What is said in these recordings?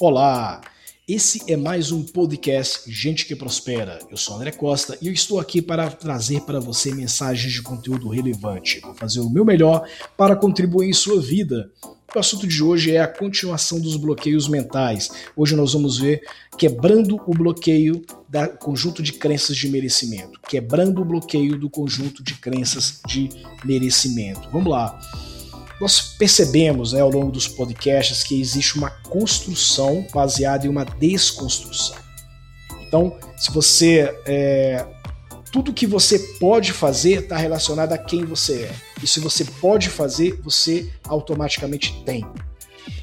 Olá! Esse é mais um podcast Gente que Prospera. Eu sou André Costa e eu estou aqui para trazer para você mensagens de conteúdo relevante. Vou fazer o meu melhor para contribuir em sua vida. O assunto de hoje é a continuação dos bloqueios mentais. Hoje nós vamos ver quebrando o bloqueio do conjunto de crenças de merecimento. Quebrando o bloqueio do conjunto de crenças de merecimento. Vamos lá nós percebemos né, ao longo dos podcasts que existe uma construção baseada em uma desconstrução. Então, se você. É, tudo que você pode fazer está relacionado a quem você é. E se você pode fazer, você automaticamente tem.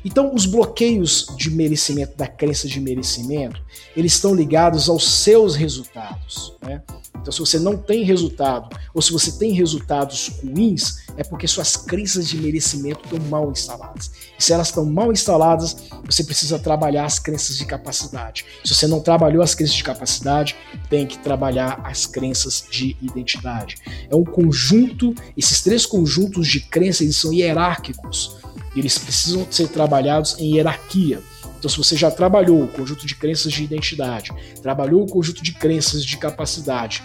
Então, os bloqueios de merecimento, da crença de merecimento, eles estão ligados aos seus resultados. Né? Então, se você não tem resultado, ou se você tem resultados ruins, é porque suas crenças de merecimento estão mal instaladas. E se elas estão mal instaladas, você precisa trabalhar as crenças de capacidade. Se você não trabalhou as crenças de capacidade, tem que trabalhar as crenças de identidade. É um conjunto, esses três conjuntos de crenças eles são hierárquicos. Eles precisam ser trabalhados em hierarquia. Então, se você já trabalhou o conjunto de crenças de identidade, trabalhou o conjunto de crenças de capacidade,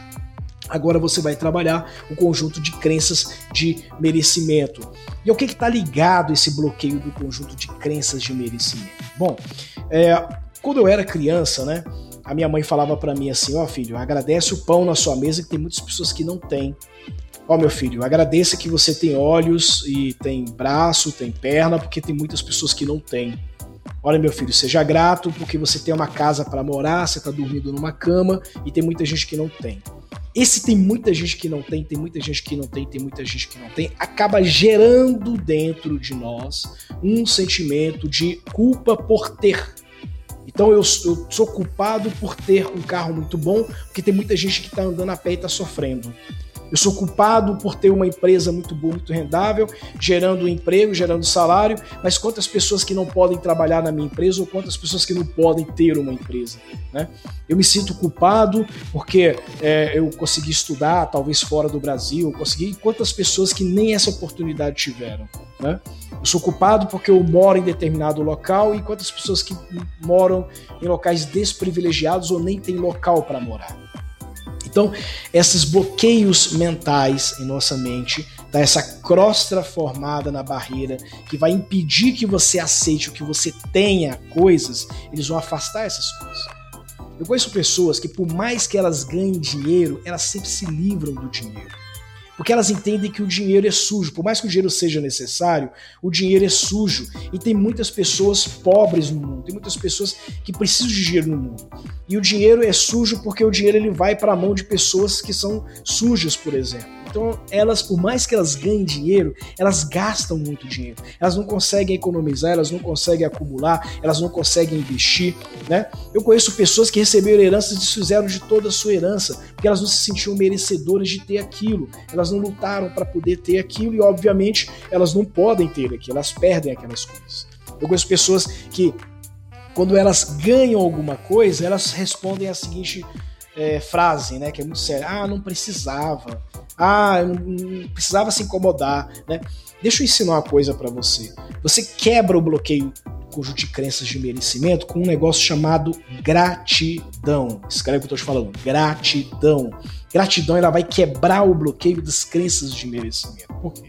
agora você vai trabalhar o conjunto de crenças de merecimento. E o que está ligado esse bloqueio do conjunto de crenças de merecimento? Bom, é, quando eu era criança, né, a minha mãe falava para mim assim: ó oh, filho, agradece o pão na sua mesa que tem muitas pessoas que não têm. Ó, meu filho, agradeça que você tem olhos e tem braço, tem perna, porque tem muitas pessoas que não têm. Olha, meu filho, seja grato porque você tem uma casa para morar, você está dormindo numa cama e tem muita gente que não tem. Esse tem muita gente que não tem, tem muita gente que não tem, tem muita gente que não tem, acaba gerando dentro de nós um sentimento de culpa por ter. Então eu, eu sou culpado por ter um carro muito bom, porque tem muita gente que está andando a pé e está sofrendo. Eu sou culpado por ter uma empresa muito boa, muito rendável, gerando emprego, gerando salário, mas quantas pessoas que não podem trabalhar na minha empresa ou quantas pessoas que não podem ter uma empresa? Né? Eu me sinto culpado porque é, eu consegui estudar, talvez fora do Brasil, consegui, quantas pessoas que nem essa oportunidade tiveram? Né? Eu sou culpado porque eu moro em determinado local e quantas pessoas que moram em locais desprivilegiados ou nem têm local para morar? Então, esses bloqueios mentais em nossa mente, tá? essa crosta formada na barreira que vai impedir que você aceite o que você tenha coisas, eles vão afastar essas coisas. Eu conheço pessoas que, por mais que elas ganhem dinheiro, elas sempre se livram do dinheiro porque elas entendem que o dinheiro é sujo. Por mais que o dinheiro seja necessário, o dinheiro é sujo. E tem muitas pessoas pobres no mundo, tem muitas pessoas que precisam de dinheiro no mundo. E o dinheiro é sujo porque o dinheiro ele vai para a mão de pessoas que são sujas, por exemplo. Então, elas, por mais que elas ganhem dinheiro, elas gastam muito dinheiro. Elas não conseguem economizar, elas não conseguem acumular, elas não conseguem investir, né? Eu conheço pessoas que receberam heranças e desfizeram de toda a sua herança, porque elas não se sentiam merecedoras de ter aquilo. Elas não lutaram para poder ter aquilo e, obviamente, elas não podem ter aquilo, elas perdem aquelas coisas. Eu conheço pessoas que, quando elas ganham alguma coisa, elas respondem a seguinte é, frase, né, que é muito séria: ah, não precisava, ah, não precisava se incomodar, né? Deixa eu ensinar uma coisa para você. Você quebra o bloqueio conjunto de crenças de merecimento com um negócio chamado gratidão. Escreve o que eu tô te falando, gratidão. Gratidão ela vai quebrar o bloqueio das crenças de merecimento. Por quê?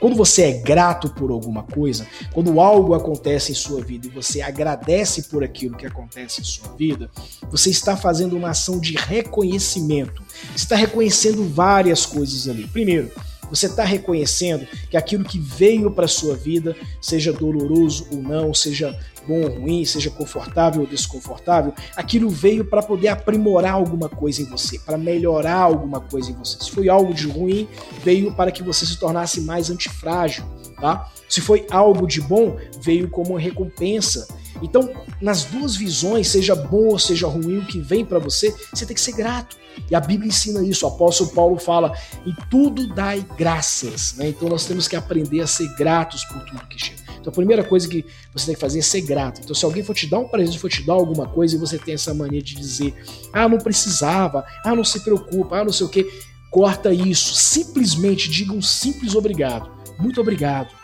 Quando você é grato por alguma coisa, quando algo acontece em sua vida e você agradece por aquilo que acontece em sua vida, você está fazendo uma ação de reconhecimento. Você está reconhecendo várias coisas ali. Primeiro, você está reconhecendo que aquilo que veio para sua vida, seja doloroso ou não, seja bom ou ruim, seja confortável ou desconfortável, aquilo veio para poder aprimorar alguma coisa em você, para melhorar alguma coisa em você. Se foi algo de ruim, veio para que você se tornasse mais antifrágil, tá? Se foi algo de bom, veio como recompensa. Então, nas duas visões, seja bom ou seja ruim, o que vem para você, você tem que ser grato. E a Bíblia ensina isso. O apóstolo Paulo fala: em tudo dai graças. Né? Então nós temos que aprender a ser gratos por tudo que chega. Então a primeira coisa que você tem que fazer é ser grato. Então se alguém for te dar um presente, for te dar alguma coisa e você tem essa mania de dizer: ah, não precisava, ah, não se preocupa, ah, não sei o que, corta isso. Simplesmente diga um simples obrigado. Muito obrigado.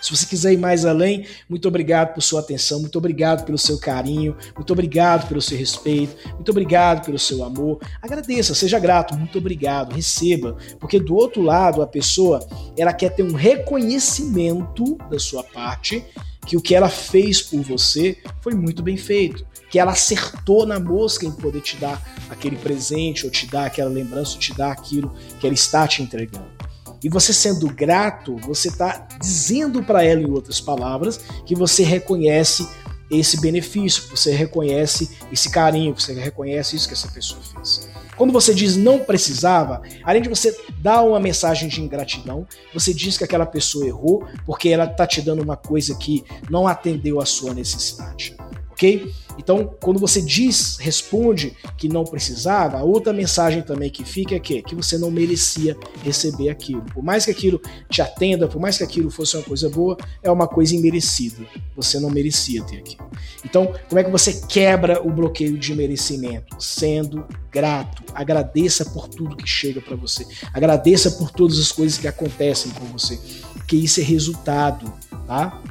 Se você quiser ir mais além, muito obrigado por sua atenção, muito obrigado pelo seu carinho, muito obrigado pelo seu respeito, muito obrigado pelo seu amor. Agradeça, seja grato, muito obrigado, receba, porque do outro lado a pessoa ela quer ter um reconhecimento da sua parte que o que ela fez por você foi muito bem feito, que ela acertou na mosca em poder te dar aquele presente ou te dar aquela lembrança, ou te dar aquilo que ela está te entregando. E você sendo grato, você está dizendo para ela, em outras palavras, que você reconhece esse benefício, você reconhece esse carinho, você reconhece isso que essa pessoa fez. Quando você diz não precisava, além de você dar uma mensagem de ingratidão, você diz que aquela pessoa errou porque ela está te dando uma coisa que não atendeu à sua necessidade ok? Então, quando você diz, responde que não precisava, a outra mensagem também que fica é que, que você não merecia receber aquilo. Por mais que aquilo te atenda, por mais que aquilo fosse uma coisa boa, é uma coisa imerecida. Você não merecia ter aquilo. Então, como é que você quebra o bloqueio de merecimento? Sendo grato. Agradeça por tudo que chega para você. Agradeça por todas as coisas que acontecem com você. Porque isso é resultado, tá?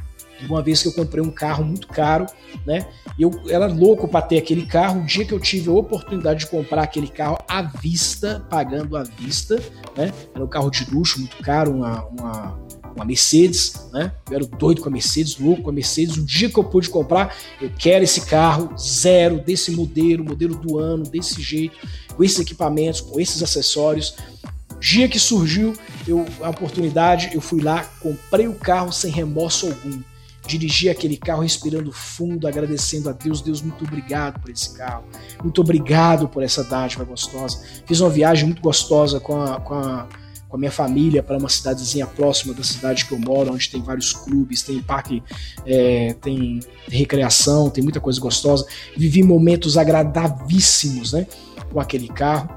Uma vez que eu comprei um carro muito caro, né? Eu era louco para ter aquele carro. O dia que eu tive a oportunidade de comprar aquele carro à vista, pagando à vista, né? Era um carro de luxo muito caro, uma, uma, uma Mercedes, né? Eu era doido com a Mercedes, louco com a Mercedes. O dia que eu pude comprar, eu quero esse carro zero, desse modelo, modelo do ano, desse jeito, com esses equipamentos, com esses acessórios. Dia que surgiu eu, a oportunidade, eu fui lá, comprei o carro sem remorso algum dirigir aquele carro respirando fundo, agradecendo a Deus. Deus, muito obrigado por esse carro. Muito obrigado por essa dádiva gostosa. Fiz uma viagem muito gostosa com a, com a, com a minha família para uma cidadezinha próxima da cidade que eu moro, onde tem vários clubes, tem parque, é, tem recreação, tem muita coisa gostosa. Vivi momentos agradavíssimos né, com aquele carro.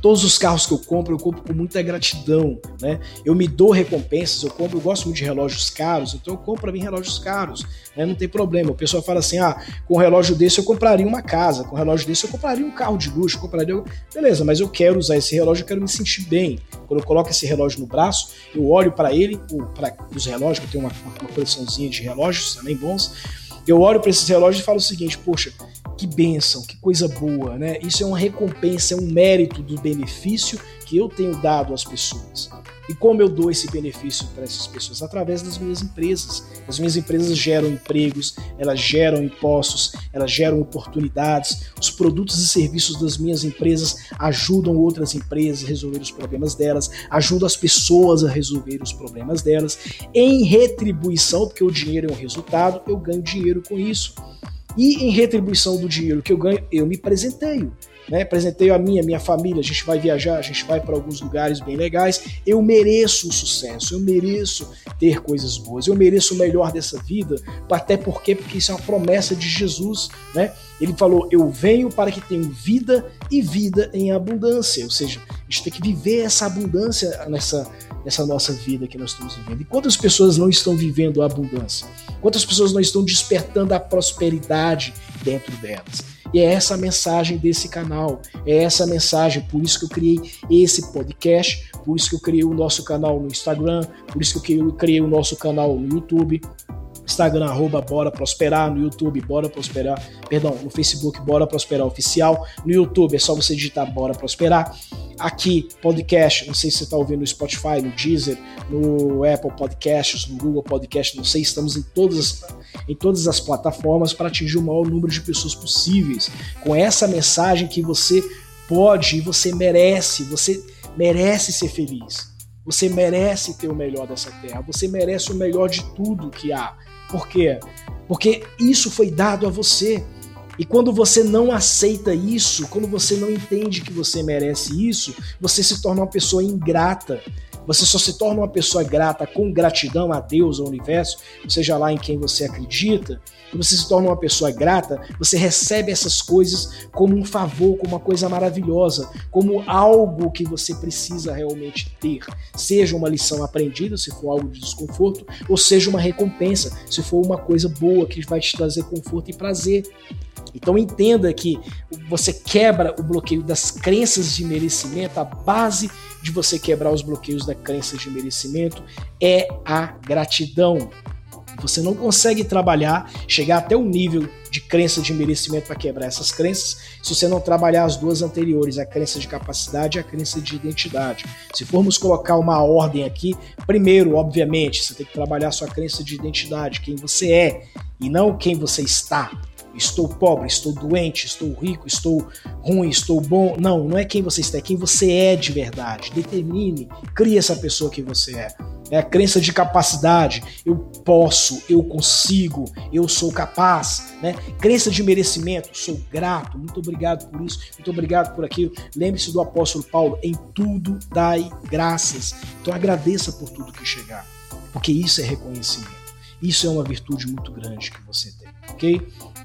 Todos os carros que eu compro, eu compro com muita gratidão, né? Eu me dou recompensas, eu compro, eu gosto muito de relógios caros, então eu compro para mim relógios caros, né? Não tem problema. O pessoal fala assim: "Ah, com um relógio desse eu compraria uma casa, com um relógio desse eu compraria um carro de luxo, eu compraria". Beleza, mas eu quero usar esse relógio, eu quero me sentir bem. Quando eu coloco esse relógio no braço, eu olho para ele, para os relógios, eu tenho uma, uma coleçãozinha de relógios também bons. Eu olho para esses relógios e falo o seguinte: "Poxa, que bênção, que coisa boa, né? Isso é uma recompensa, é um mérito do benefício que eu tenho dado às pessoas. E como eu dou esse benefício para essas pessoas? Através das minhas empresas. As minhas empresas geram empregos, elas geram impostos, elas geram oportunidades. Os produtos e serviços das minhas empresas ajudam outras empresas a resolver os problemas delas, ajudam as pessoas a resolver os problemas delas. Em retribuição, porque o dinheiro é um resultado, eu ganho dinheiro com isso. E em retribuição do dinheiro que eu ganho, eu me presenteio. Né? Presenteio a minha, minha família, a gente vai viajar, a gente vai para alguns lugares bem legais. Eu mereço o sucesso, eu mereço ter coisas boas, eu mereço o melhor dessa vida, até porque, porque isso é uma promessa de Jesus, né? Ele falou: Eu venho para que tenham vida e vida em abundância. Ou seja, a gente tem que viver essa abundância nessa, nessa nossa vida que nós estamos vivendo. E quantas pessoas não estão vivendo a abundância? Quantas pessoas não estão despertando a prosperidade dentro delas? E é essa a mensagem desse canal, é essa a mensagem, por isso que eu criei esse podcast, por isso que eu criei o nosso canal no Instagram, por isso que eu criei o nosso canal no YouTube, Instagram, arroba Bora Prosperar, no YouTube, Bora Prosperar, perdão, no Facebook, Bora Prosperar Oficial, no YouTube é só você digitar Bora Prosperar. Aqui, podcast, não sei se você está ouvindo no Spotify, no Deezer, no Apple Podcasts, no Google Podcasts, não sei, estamos em todas, em todas as plataformas para atingir o maior número de pessoas possíveis, com essa mensagem que você pode e você merece, você merece ser feliz. Você merece ter o melhor dessa terra, você merece o melhor de tudo que há. Por quê? Porque isso foi dado a você. E quando você não aceita isso, quando você não entende que você merece isso, você se torna uma pessoa ingrata. Você só se torna uma pessoa grata com gratidão a Deus, ao universo, seja lá em quem você acredita. Você se torna uma pessoa grata, você recebe essas coisas como um favor, como uma coisa maravilhosa, como algo que você precisa realmente ter. Seja uma lição aprendida, se for algo de desconforto, ou seja uma recompensa, se for uma coisa boa que vai te trazer conforto e prazer. Então entenda que você quebra o bloqueio das crenças de merecimento, a base de você quebrar os bloqueios da crença de merecimento é a gratidão. Você não consegue trabalhar, chegar até o nível de crença de merecimento para quebrar essas crenças, se você não trabalhar as duas anteriores, a crença de capacidade e a crença de identidade. Se formos colocar uma ordem aqui, primeiro, obviamente, você tem que trabalhar a sua crença de identidade, quem você é, e não quem você está. Estou pobre, estou doente, estou rico, estou ruim, estou bom. Não, não é quem você está, é quem você é de verdade. Determine, crie essa pessoa que você é é a crença de capacidade, eu posso, eu consigo, eu sou capaz, né? Crença de merecimento, sou grato, muito obrigado por isso, muito obrigado por aquilo. Lembre-se do apóstolo Paulo, em tudo dai graças. Então agradeça por tudo que chegar, porque isso é reconhecimento. Isso é uma virtude muito grande que você tem, ok?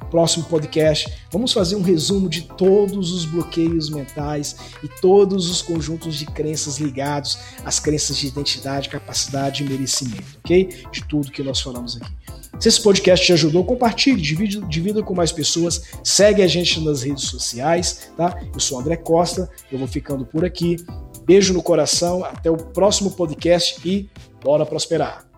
Próximo podcast, vamos fazer um resumo de todos os bloqueios mentais e todos os conjuntos de crenças ligados às crenças de identidade, capacidade e merecimento, ok? De tudo que nós falamos aqui. Se esse podcast te ajudou, compartilhe, divide, divida com mais pessoas, segue a gente nas redes sociais, tá? Eu sou André Costa, eu vou ficando por aqui. Beijo no coração, até o próximo podcast e bora prosperar!